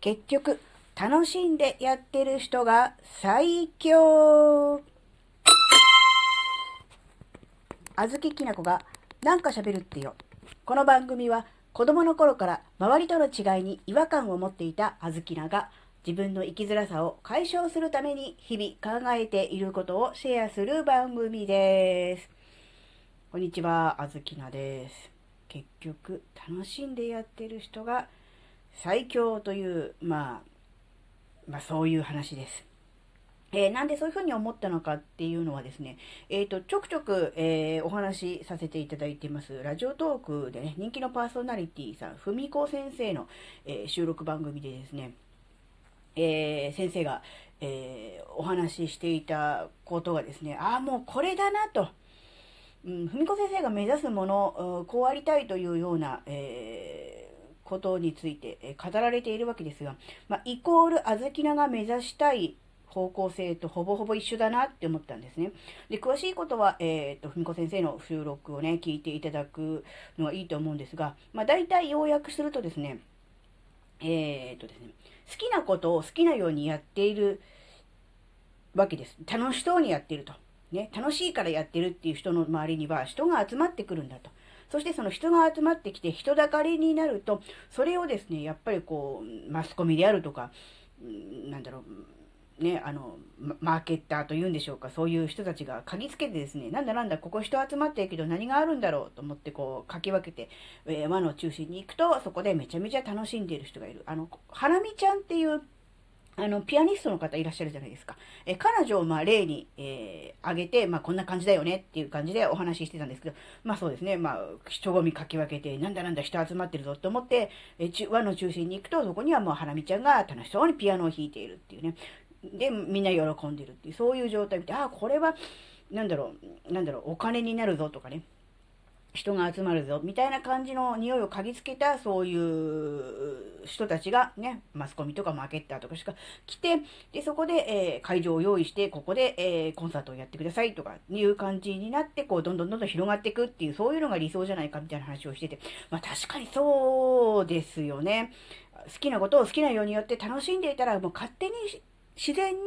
結局、楽しんでやってる人が最強あずききなこがなんか喋るってよ。この番組は子供の頃から周りとの違いに違和感を持っていたあずきなが自分の生きづらさを解消するために日々考えていることをシェアする番組です。こんにちは、あずきなです。結局、楽しんでやってる人が最強という、まあ、まあそういう話です。えー、なんでそういうふうに思ったのかっていうのはですね、えっ、ー、と、ちょくちょく、えー、お話しさせていただいています、ラジオトークでね、人気のパーソナリティさん、ふみこ先生の、え収録番組でですね、え先生が、えお話ししていたことがですね、ああ、もうこれだなと、うん、文子先生が目指すもの、こうありたいというような、え、ことについて、え語られているわけですが、まあ、イコール小豆菜が目指したい方向性とほぼほぼ一緒だなって思ったんですね。で、詳しいことは、えっ、ー、と、文子先生の収録をね、聞いていただくのがいいと思うんですが、まあ、大体要約するとですね、えっ、ー、とですね、好きなことを好きなようにやっているわけです。楽しそうにやっていると。ね、楽しいからやってるっていう人の周りには人が集まってくるんだと。そしてその人が集まってきて人だかりになると、それをですね、やっぱりこう、マスコミであるとか、なんだろう、ね、あの、マーケッターというんでしょうか、そういう人たちが嗅ぎつけてですね、なんだなんだ、ここ人集まってるけど何があるんだろうと思ってこう、かき分けて、え、輪の中心に行くと、そこでめちゃめちゃ楽しんでいる人がいる。あの、ハラミちゃんっていうあの、ピアニストの方いらっしゃるじゃないですか。え彼女をまあ例に、えー、挙げて、まあこんな感じだよねっていう感じでお話ししてたんですけど、まあそうですね、まあ人混みかき分けて、なんだなんだ人集まってるぞと思って、え輪の中心に行くと、そこにはもうハラミちゃんが楽しそうにピアノを弾いているっていうね。で、みんな喜んでるっていう、そういう状態見て、ああ、これは、なんだろう、なんだろう、お金になるぞとかね。人が集まるぞ、みたいな感じの匂いを嗅ぎつけた、そういう人たちがね、マスコミとかマーケッターとかしか来て、で、そこで、えー、会場を用意して、ここで、えー、コンサートをやってくださいとかいう感じになって、こう、どんどんどんどん広がっていくっていう、そういうのが理想じゃないかみたいな話をしてて、まあ確かにそうですよね。好きなことを好きなようによって楽しんでいたら、もう勝手に自然に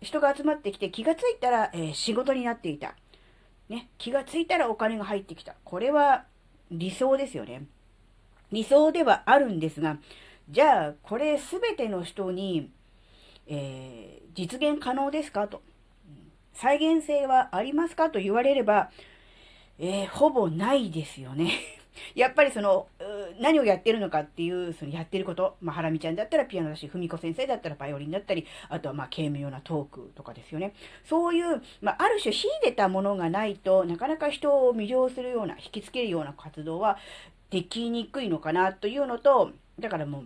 人が集まってきて気がついたら、えー、仕事になっていた。ね、気がついたらお金が入ってきた。これは理想ですよね。理想ではあるんですが、じゃあ、これすべての人に、えー、実現可能ですかと。再現性はありますかと言われれば、えー、ほぼないですよね。やっぱりその、何をやってるのかっていう、そのやってること、まあ、ハラミちゃんだったらピアノだし、ふみこ先生だったらバイオリンだったり、あとはまあ、軽妙なトークとかですよね。そういう、まあ、ある種秀でたものがないとなかなか人を魅了するような、引きつけるような活動はできにくいのかなというのと、だからもう、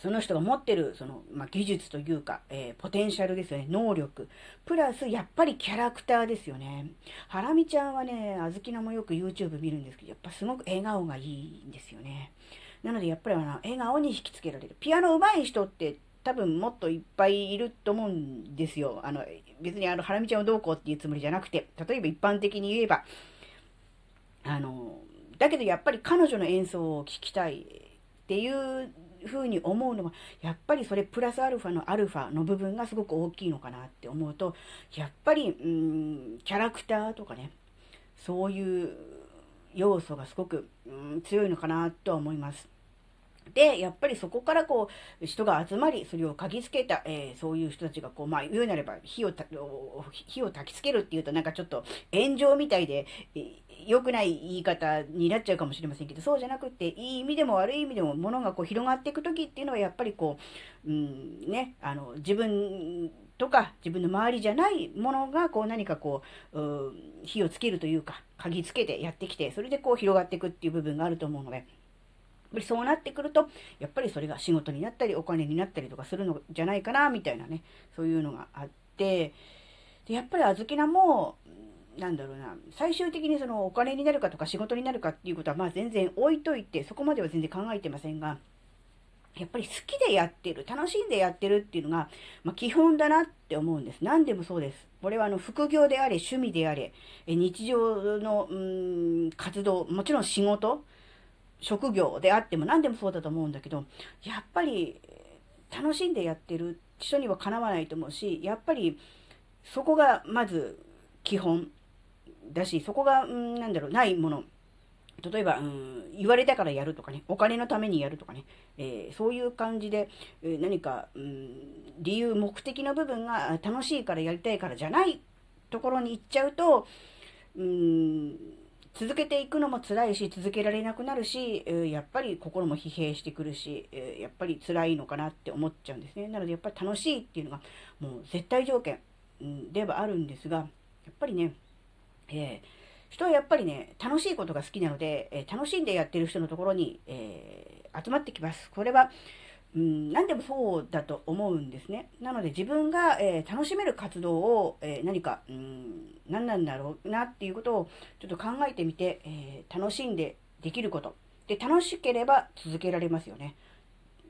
その人が持ってる、その、まあ、技術というか、えー、ポテンシャルですよね、能力。プラス、やっぱりキャラクターですよね。ハラミちゃんはね、あずきなもよく YouTube 見るんですけど、やっぱすごく笑顔がいいんですよね。なので、やっぱりあの、笑顔に引きつけられる。ピアノ上手い人って多分もっといっぱいいると思うんですよ。あの、別にあの、ハラミちゃんをどうこうっていうつもりじゃなくて、例えば一般的に言えば、あの、だけどやっぱり彼女の演奏を聴きたいっていうふうに思うのは、やっぱりそれプラスアルファのアルファの部分がすごく大きいのかなって思うと、やっぱり、うん、キャラクターとかね、そういう要素がすごく、うん、強いのかなとは思います。で、やっぱりそこからこう、人が集まり、それを嗅ぎつけた、えー、そういう人たちがこう、まあ、言うなれば火を火を焚きつけるっていうとなんかちょっと炎上みたいで、えー良くない言い方になっちゃうかもしれませんけど、そうじゃなくって、いい意味でも悪い意味でも、ものがこう広がっていく時っていうのは、やっぱりこう、うんね、あの、自分とか、自分の周りじゃないものが、こう何かこう、う火をつけるというか、鍵つけてやってきて、それでこう広がっていくっていう部分があると思うので、りそうなってくると、やっぱりそれが仕事になったり、お金になったりとかするのじゃないかな、みたいなね、そういうのがあって、で、やっぱりあずきなも、なんだろうな、最終的にそのお金になるかとか仕事になるかっていうことはまあ全然置いといて、そこまでは全然考えてませんが、やっぱり好きでやってる、楽しんでやってるっていうのが、まあ、基本だなって思うんです。何でもそうです。これはあの副業であれ、趣味であれ、日常のうん活動、もちろん仕事、職業であっても何でもそうだと思うんだけど、やっぱり楽しんでやってる人にはかなわないと思うし、やっぱりそこがまず基本だし、そこが、うん、なんだろう、ないもの。例えば、うん、言われたからやるとかね、お金のためにやるとかね、えー、そういう感じで、えー、何か、うん、理由、目的の部分が楽しいからやりたいからじゃないところに行っちゃうと、うん、続けていくのも辛いし、続けられなくなるし、やっぱり心も疲弊してくるし、やっぱり辛いのかなって思っちゃうんですね。なので、やっぱり楽しいっていうのが、もう絶対条件、ではあるんですが、やっぱりね、えー人はやっぱりね、楽しいことが好きなので、え、楽しんでやってる人のところに、えー、集まってきます。これは、うん、何でもそうだと思うんですね。なので自分が、えー、楽しめる活動を、え何か、うん、何なんだろうなっていうことをちょっと考えてみて、え楽しんでできること。で、楽しければ続けられますよね。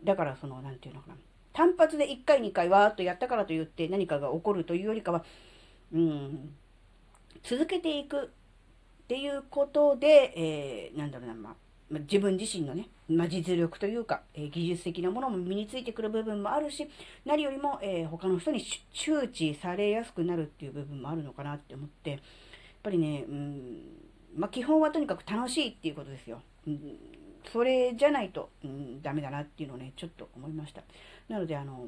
だからその、何て言うのかな。単発で1回2回わーっとやったからといって何かが起こるというよりかは、うん、続けていくっていうことで、えー、なんだろうな、まあ、自分自身のね、まあ、実力というか、えー、技術的なものも身についてくる部分もあるし、何よりも、えー、他の人に周知されやすくなるっていう部分もあるのかなって思って、やっぱりね、うん、まあ、基本はとにかく楽しいっていうことですよ。うん、それじゃないと、うん、ダメだなっていうのをね、ちょっと思いました。なので、あの、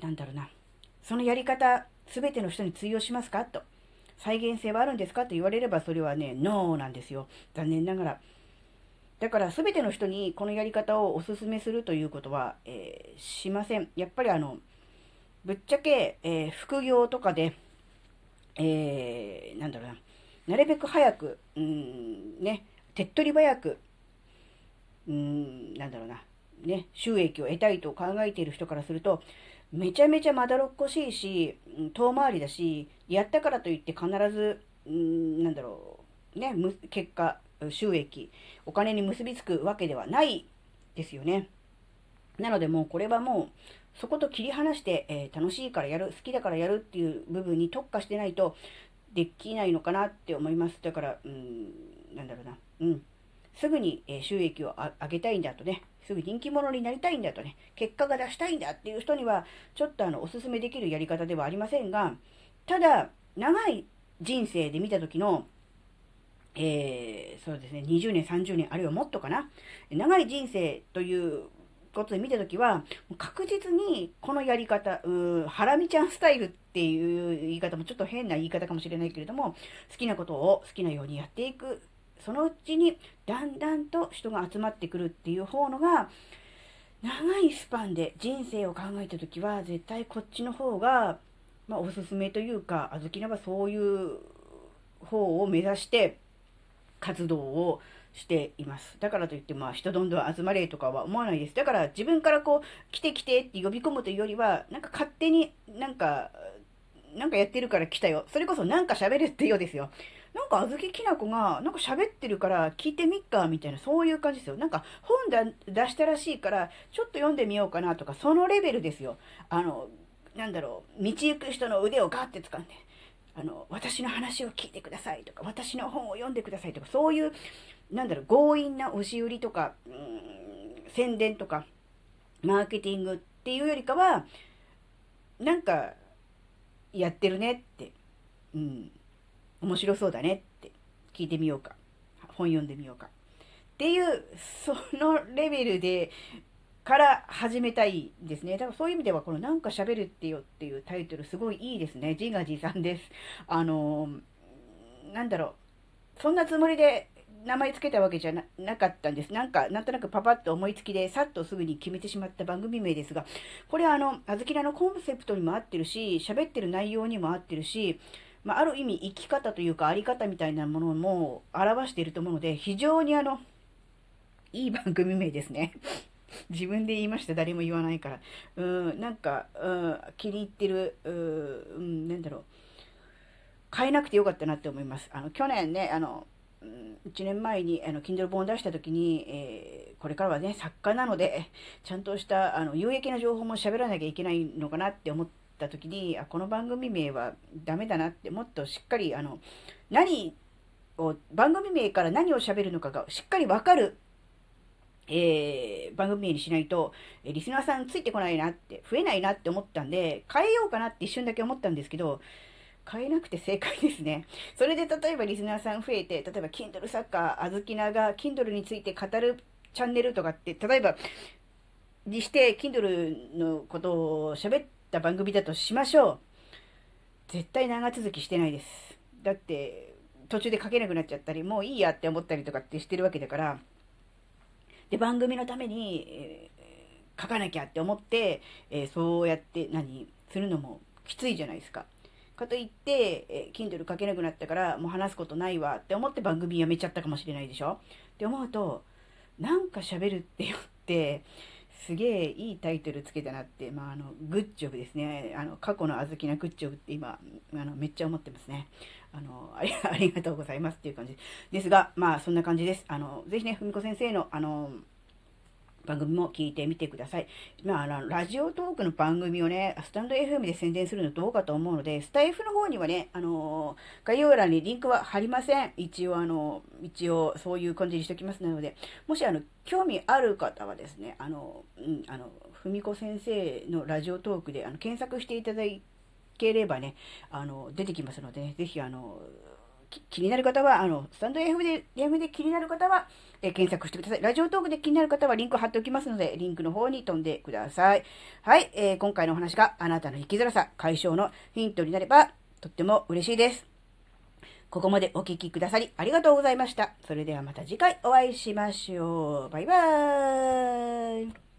なんだろうな、そのやり方、すべての人に通用しますか？と。再現性はあるんですか？と言われればそれはね、ノーなんですよ。残念ながら。だから全ての人にこのやり方をお勧めするということは、えー、しません。やっぱりあの、ぶっちゃけ、えー、副業とかで、えー、なんだろうな、なるべく早く、うん、ね、手っ取り早く、うん、なんだろうな、ね、収益を得たいと考えている人からすると、めちゃめちゃまだろっこしいし、遠回りだし、やったからといって必ず、んなんだろう、ね、結果、収益、お金に結びつくわけではないですよね。なのでもうこれはもう、そこと切り離して、えー、楽しいからやる、好きだからやるっていう部分に特化してないとできないのかなって思います。だから、うん、なんだろうな。うん。すぐに、収益を上げたいんだとね、すぐ人気者になりたいんだとね、結果が出したいんだっていう人には、ちょっとあの、おすすめできるやり方ではありませんが、ただ、長い人生で見た時の、えー、そうですね、20年、30年、あるいはもっとかな、長い人生ということで見たときは、確実にこのやり方、うハラミちゃんスタイルっていう言い方もちょっと変な言い方かもしれないけれども、好きなことを好きなようにやっていく。そのうちにだんだんと人が集まってくるっていう方のが、長いスパンで人生を考えた時は、絶対こっちの方が、まあ、おすすめというか、あずきなはそういう方を目指して活動をしています。だからといって、まあ、人どんどん集まれとかは思わないです。だから自分からこう、来て来てって呼び込むというよりは、なんか勝手になんか、なんかやってるから来たよ。それこそなんか喋るってようですよ。なんか、あずききなこが、なんか喋ってるから聞いてみっか、みたいな、そういう感じですよ。なんか、本だ出したらしいから、ちょっと読んでみようかなとか、そのレベルですよ。あの、なんだろう、道行く人の腕をガッて掴んで、あの、私の話を聞いてくださいとか、私の本を読んでくださいとか、そういう、なんだろう、強引な押し売りとか、うん、宣伝とか、マーケティングっていうよりかは、なんか、やってるねって、うん、面白そうだねって聞いてみようか。本読んでみようか。っていう、そのレベルで、から始めたいですね。だからそういう意味では、このなんか喋るってよっていうタイトルすごいいいですね。自画自賛です。あのなんだろう。そんなつもりで名前つけたわけじゃなかったんです。なんか、なんとなくパパッと思いつきで、さっとすぐに決めてしまった番組名ですが、これあの、あずきらのコンセプトにも合ってるし、喋ってる内容にも合ってるし、まあ、ある意味生き方というかあり方みたいなものも表していると思うので、非常にあの、いい番組名ですね。自分で言いました。誰も言わないから。うん、なんか、うん、気に入ってる、うん、なんだろう。変えなくてよかったなって思います。あの、去年ね、あの、1年前にあの Kindle 本を出した時に、えー、これからはね作家なのでちゃんとしたあの有益な情報も喋らなきゃいけないのかなって思った時に、あ、この番組名はダメだなって、もっとしっかり、あの、何を、番組名から何を喋るのかがしっかりわかるえー、番組名にしないと、えリスナーさんついてこないなって、増えないなって思ったんで、変えようかなって一瞬だけ思ったんですけど、変えなくて正解ですね。それで例えばリスナーさん増えて、例えば Kindle 作家、あずきなが Kindle について語るチャンネルとかって、例えば、にして Kindle のことを喋った番組だとしましょう。絶対長続きしてないです。だって、途中で書けなくなっちゃったり、もういいやって思ったりとかってしてるわけだから、で、番組のために、えー、書かなきゃって思って、えー、そうやって何するのもきついじゃないですか。かといって、えー、Kindle 書けなくなったから、もう話すことないわって思って番組やめちゃったかもしれないでしょって思うと、なんか喋るってよって、すげえいいタイトルつけたなって、まあ、あの、グッジョブですね。あの、過去の小豆なグッジョブって今、あの、めっちゃ思ってますね。あの、ありがとうございますっていう感じですが、まあ、そんな感じです。あの、ぜひね、ふみこ先生の、あの、番組も聞いてみてください。まあ、あの、ラジオトークの番組をね、スタンド FM で宣伝するのどうかと思うので、スタイフの方にはね、あの概要欄にリンクは貼りません。一応、あの、一応、そういう感じにしておきますので、もし、あの、興味ある方はですね、あの、うん、あの、ふみこ先生のラジオトークで、あの、検索していただければね、あの、出てきますので、ね、ぜひ、あの、気になる方は、あの、スタンド FM で、FM で気になる方は、えー、検索してください。ラジオトークで気になる方はリンク貼っておきますので、リンクの方に飛んでください。はい、えー、今回のお話があなたの生きづらさ解消のヒントになれば、とっても嬉しいです。ここまでお聴きくださりありがとうございました。それではまた次回お会いしましょう。バイバーイ。